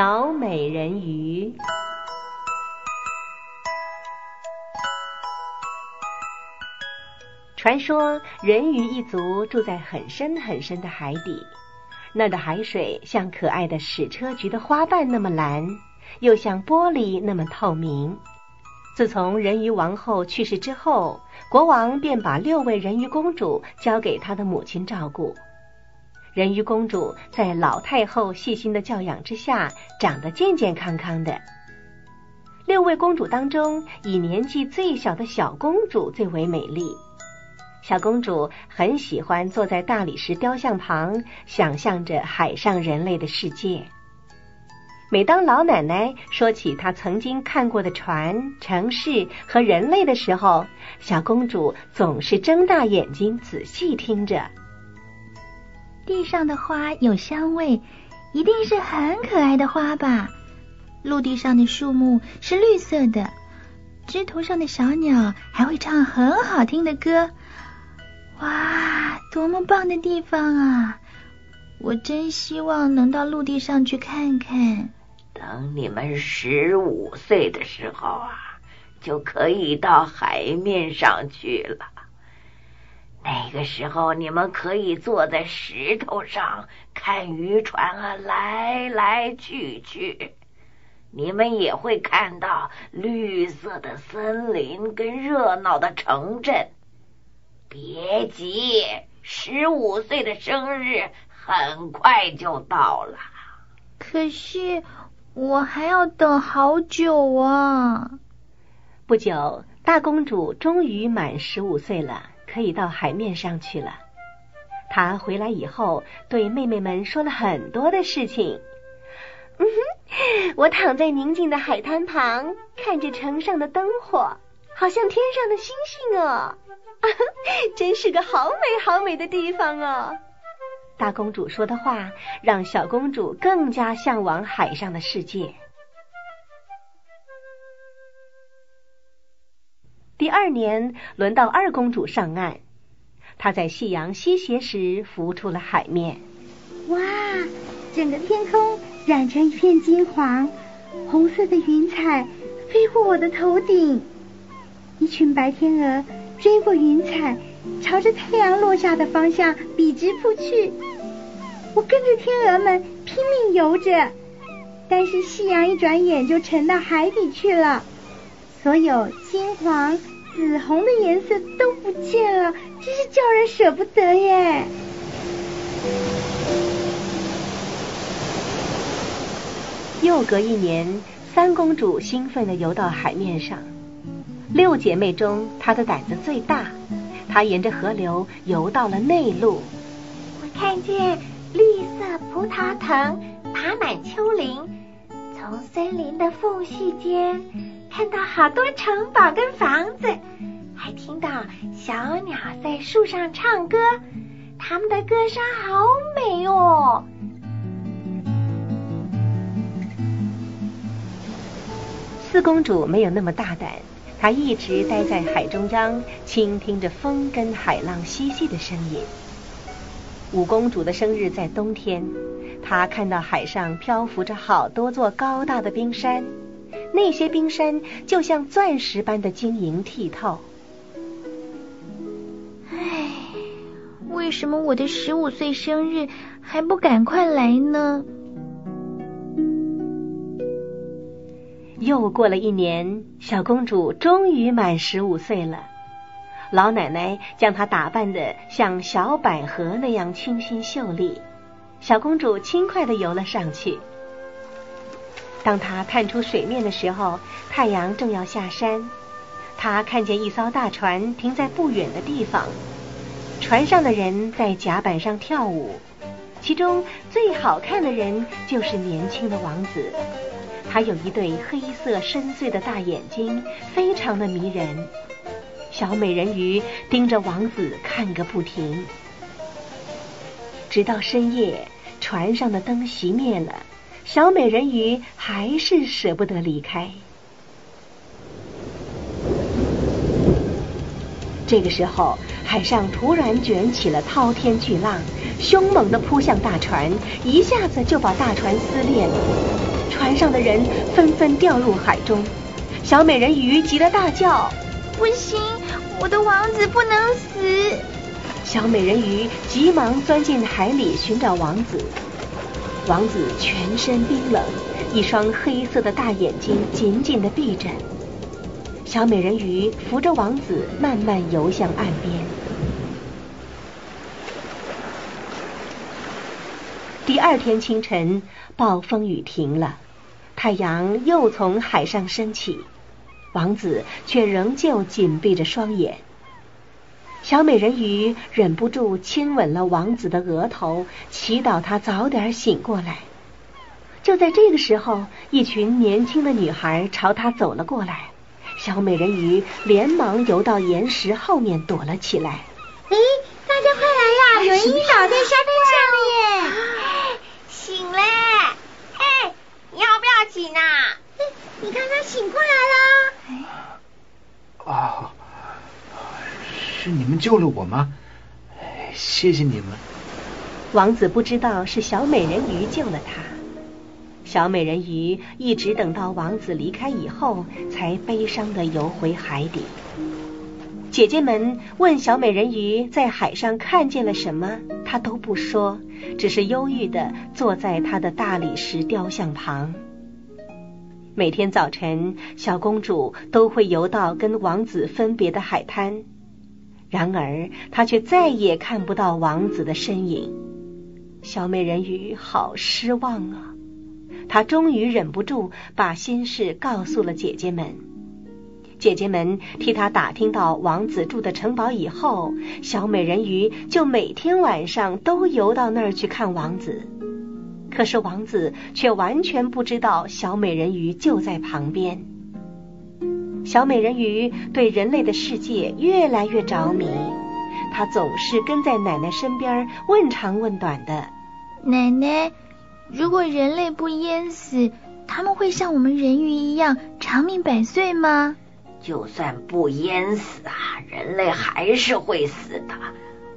小美人鱼。传说人鱼一族住在很深很深的海底，那的海水像可爱的矢车菊的花瓣那么蓝，又像玻璃那么透明。自从人鱼王后去世之后，国王便把六位人鱼公主交给他的母亲照顾。人鱼公主在老太后细心的教养之下，长得健健康康的。六位公主当中，以年纪最小的小公主最为美丽。小公主很喜欢坐在大理石雕像旁，想象着海上人类的世界。每当老奶奶说起她曾经看过的船、城市和人类的时候，小公主总是睁大眼睛仔细听着。地上的花有香味，一定是很可爱的花吧？陆地上的树木是绿色的，枝头上的小鸟还会唱很好听的歌。哇，多么棒的地方啊！我真希望能到陆地上去看看。等你们十五岁的时候啊，就可以到海面上去了。那个时候，你们可以坐在石头上看渔船啊来来去去。你们也会看到绿色的森林跟热闹的城镇。别急，十五岁的生日很快就到了。可是我还要等好久啊！不久，大公主终于满十五岁了，可以到海面上去了。他回来以后，对妹妹们说了很多的事情。嗯哼，我躺在宁静的海滩旁，看着城上的灯火，好像天上的星星哦。真是个好美好美的地方哦！大公主说的话让小公主更加向往海上的世界。第二年，轮到二公主上岸，她在夕阳西斜时浮出了海面。哇，整个天空染成一片金黄，红色的云彩飞过我的头顶，一群白天鹅。追过云彩，朝着太阳落下的方向笔直扑去。我跟着天鹅们拼命游着，但是夕阳一转眼就沉到海底去了，所有金黄、紫红的颜色都不见了，真是叫人舍不得耶。又隔一年，三公主兴奋地游到海面上。六姐妹中，她的胆子最大。她沿着河流游到了内陆。我看见绿色葡萄藤爬满丘陵，从森林的缝隙间看到好多城堡跟房子，还听到小鸟在树上唱歌，它们的歌声好美哦。四公主没有那么大胆。她一直待在海中央，倾听着风跟海浪嬉戏的声音。五公主的生日在冬天，她看到海上漂浮着好多座高大的冰山，那些冰山就像钻石般的晶莹剔透。唉，为什么我的十五岁生日还不赶快来呢？又过了一年，小公主终于满十五岁了。老奶奶将她打扮的像小百合那样清新秀丽，小公主轻快的游了上去。当他探出水面的时候，太阳正要下山。他看见一艘大船停在不远的地方，船上的人在甲板上跳舞，其中最好看的人就是年轻的王子。他有一对黑色深邃的大眼睛，非常的迷人。小美人鱼盯着王子看个不停，直到深夜，船上的灯熄灭了，小美人鱼还是舍不得离开。这个时候，海上突然卷起了滔天巨浪，凶猛的扑向大船，一下子就把大船撕裂了。船上的人纷纷掉入海中。小美人鱼急得大叫：“不行，我的王子不能死！”小美人鱼急忙钻进海里寻找王子。王子全身冰冷，一双黑色的大眼睛紧紧地闭着。小美人鱼扶着王子慢慢游向岸边。第二天清晨，暴风雨停了，太阳又从海上升起，王子却仍旧紧闭着双眼。小美人鱼忍不住亲吻了王子的额头，祈祷他早点醒过来。就在这个时候，一群年轻的女孩朝他走了过来。小美人鱼连忙游到岩石后面躲了起来。哎，大家快来呀！有人晕倒在沙滩上了耶！醒了！哎，要不要紧啊？你看他醒过来了。啊。是你们救了我吗？谢谢你们。王子不知道是小美人鱼救了他。小美人鱼一直等到王子离开以后，才悲伤的游回海底。姐姐们问小美人鱼在海上看见了什么，她都不说，只是忧郁的坐在她的大理石雕像旁。每天早晨，小公主都会游到跟王子分别的海滩。然而，他却再也看不到王子的身影。小美人鱼好失望啊！她终于忍不住把心事告诉了姐姐们。姐姐们替她打听到王子住的城堡以后，小美人鱼就每天晚上都游到那儿去看王子。可是王子却完全不知道小美人鱼就在旁边。小美人鱼对人类的世界越来越着迷，她总是跟在奶奶身边问长问短的。奶奶，如果人类不淹死，他们会像我们人鱼一样长命百岁吗？就算不淹死啊，人类还是会死的。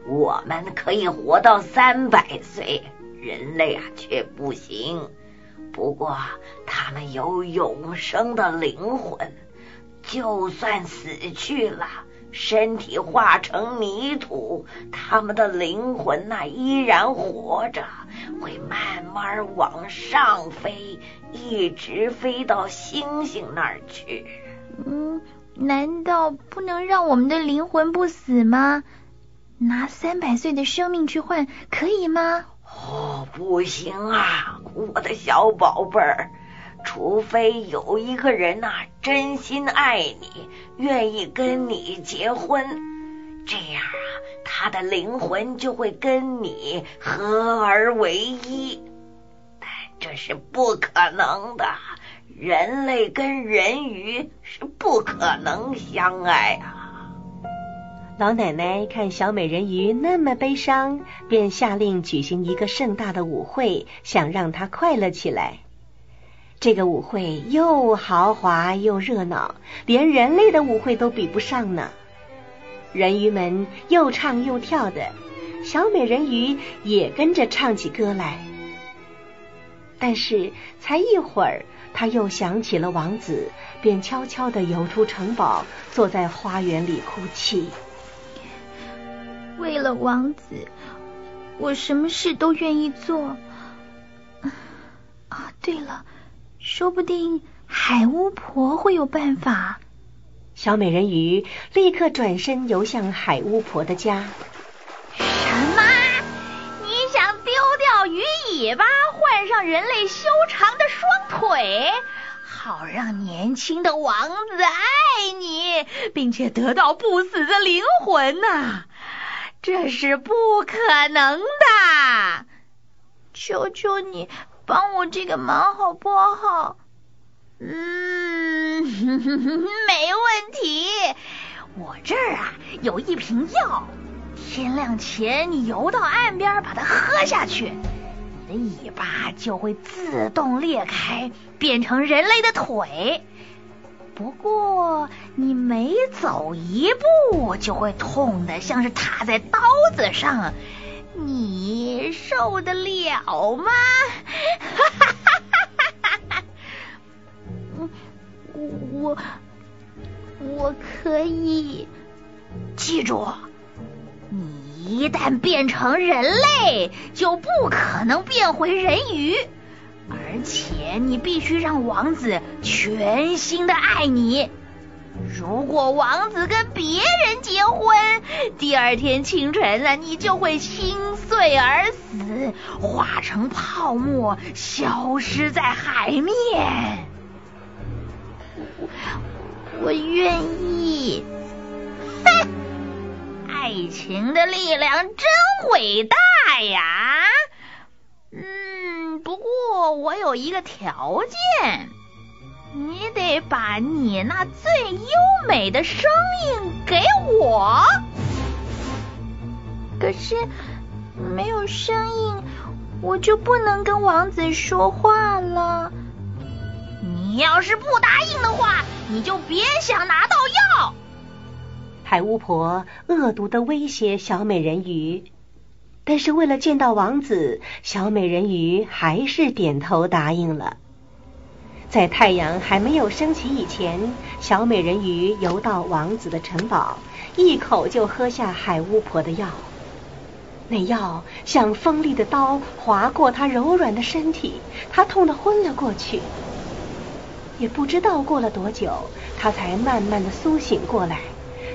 我们可以活到三百岁，人类啊却不行。不过他们有永生的灵魂。就算死去了，身体化成泥土，他们的灵魂那依然活着，会慢慢往上飞，一直飞到星星那儿去。嗯，难道不能让我们的灵魂不死吗？拿三百岁的生命去换，可以吗？哦，不行啊，我的小宝贝儿。除非有一个人呐，真心爱你，愿意跟你结婚，这样啊，他的灵魂就会跟你合而为一。但这是不可能的，人类跟人鱼是不可能相爱啊。老奶奶看小美人鱼那么悲伤，便下令举行一个盛大的舞会，想让她快乐起来。这个舞会又豪华又热闹，连人类的舞会都比不上呢。人鱼们又唱又跳的，小美人鱼也跟着唱起歌来。但是才一会儿，她又想起了王子，便悄悄的游出城堡，坐在花园里哭泣。为了王子，我什么事都愿意做。啊，对了。说不定海巫婆会有办法。小美人鱼立刻转身游向海巫婆的家。什么？你想丢掉鱼尾巴，换上人类修长的双腿，好让年轻的王子爱你，并且得到不死的灵魂呐？这是不可能的！求求你！帮我这个忙好不好？嗯，没问题。我这儿啊有一瓶药，天亮前你游到岸边把它喝下去，你的尾巴就会自动裂开，变成人类的腿。不过你每走一步就会痛的像是踏在刀子上。你受得了吗？哈哈哈哈哈哈，我我我可以记住，你一旦变成人类，就不可能变回人鱼，而且你必须让王子全心的爱你。如果王子跟别人结婚，第二天清晨呢，你就会心碎而死，化成泡沫，消失在海面。我我愿意。哼，爱情的力量真伟大呀！嗯，不过我有一个条件。你得把你那最优美的声音给我。可是没有声音，我就不能跟王子说话了。你要是不答应的话，你就别想拿到药。海巫婆恶毒的威胁小美人鱼，但是为了见到王子，小美人鱼还是点头答应了。在太阳还没有升起以前，小美人鱼游到王子的城堡，一口就喝下海巫婆的药。那药像锋利的刀划过她柔软的身体，她痛得昏了过去。也不知道过了多久，她才慢慢的苏醒过来，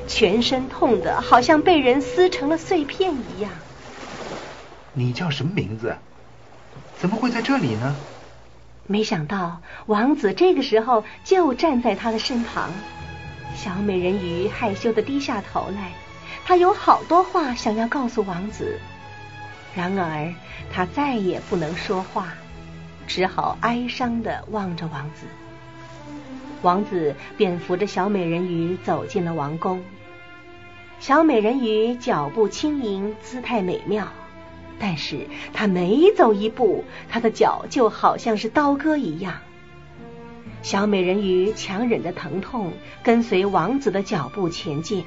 全身痛得好像被人撕成了碎片一样。你叫什么名字？怎么会在这里呢？没想到王子这个时候就站在他的身旁，小美人鱼害羞的低下头来，她有好多话想要告诉王子，然而她再也不能说话，只好哀伤的望着王子。王子便扶着小美人鱼走进了王宫，小美人鱼脚步轻盈，姿态美妙。但是他每走一步，他的脚就好像是刀割一样。小美人鱼强忍着疼痛，跟随王子的脚步前进。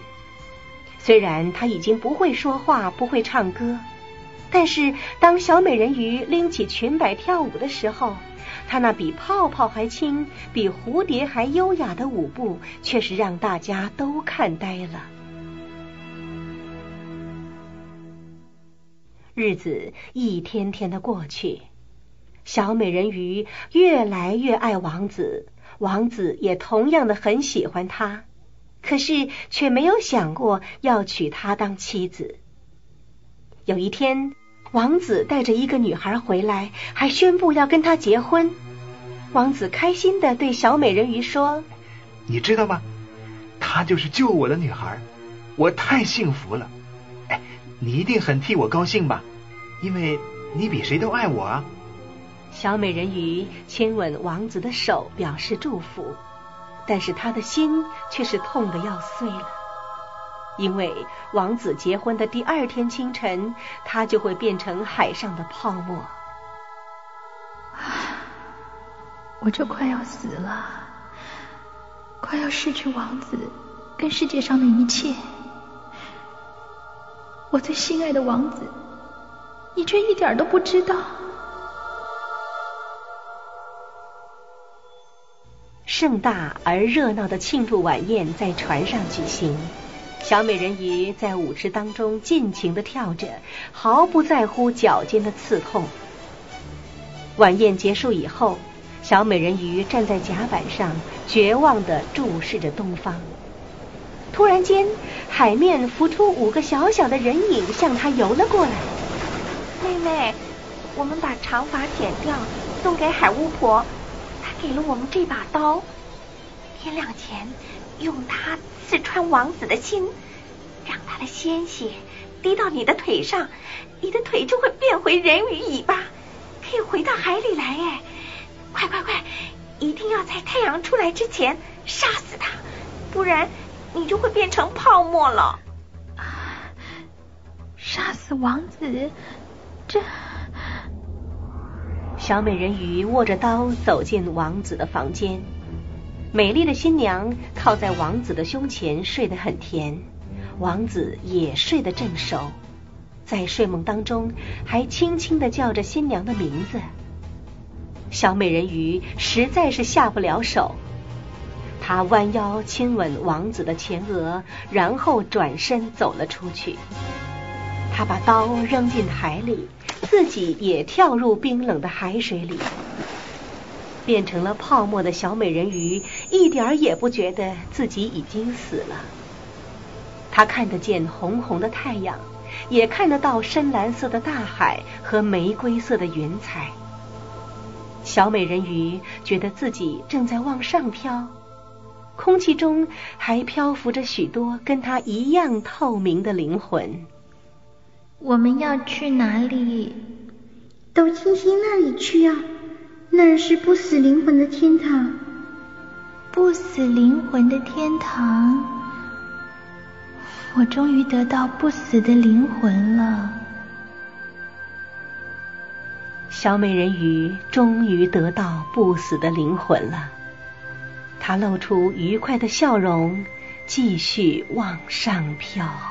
虽然他已经不会说话，不会唱歌，但是当小美人鱼拎起裙摆跳舞的时候，她那比泡泡还轻、比蝴蝶还优雅的舞步，却是让大家都看呆了。日子一天天的过去，小美人鱼越来越爱王子，王子也同样的很喜欢她，可是却没有想过要娶她当妻子。有一天，王子带着一个女孩回来，还宣布要跟她结婚。王子开心的对小美人鱼说：“你知道吗？她就是救我的女孩，我太幸福了。”你一定很替我高兴吧，因为你比谁都爱我啊！小美人鱼亲吻王子的手，表示祝福，但是她的心却是痛的要碎了，因为王子结婚的第二天清晨，她就会变成海上的泡沫。我就快要死了，快要失去王子跟世界上的一切。我最心爱的王子，你却一点都不知道。盛大而热闹的庆祝晚宴在船上举行，小美人鱼在舞池当中尽情的跳着，毫不在乎脚尖的刺痛。晚宴结束以后，小美人鱼站在甲板上，绝望的注视着东方。突然间，海面浮出五个小小的人影，向他游了过来。妹妹，我们把长发剪掉，送给海巫婆。她给了我们这把刀。天亮前，用它刺穿王子的心，让他的鲜血滴到你的腿上，你的腿就会变回人鱼尾巴，可以回到海里来。哎，快快快，一定要在太阳出来之前杀死他，不然。你就会变成泡沫了。杀死王子，这……小美人鱼握着刀走进王子的房间，美丽的新娘靠在王子的胸前睡得很甜，王子也睡得正熟，在睡梦当中还轻轻的叫着新娘的名字。小美人鱼实在是下不了手。他弯腰亲吻王子的前额，然后转身走了出去。他把刀扔进海里，自己也跳入冰冷的海水里。变成了泡沫的小美人鱼一点儿也不觉得自己已经死了。她看得见红红的太阳，也看得到深蓝色的大海和玫瑰色的云彩。小美人鱼觉得自己正在往上飘，空气中还漂浮着许多跟他一样透明的灵魂。我们要去哪里？到星星那里去啊！那儿是不死灵魂的天堂。不死灵魂的天堂，我终于得到不死的灵魂了。小美人鱼终于得到不死的灵魂了，他露出愉快的笑容，继续往上飘。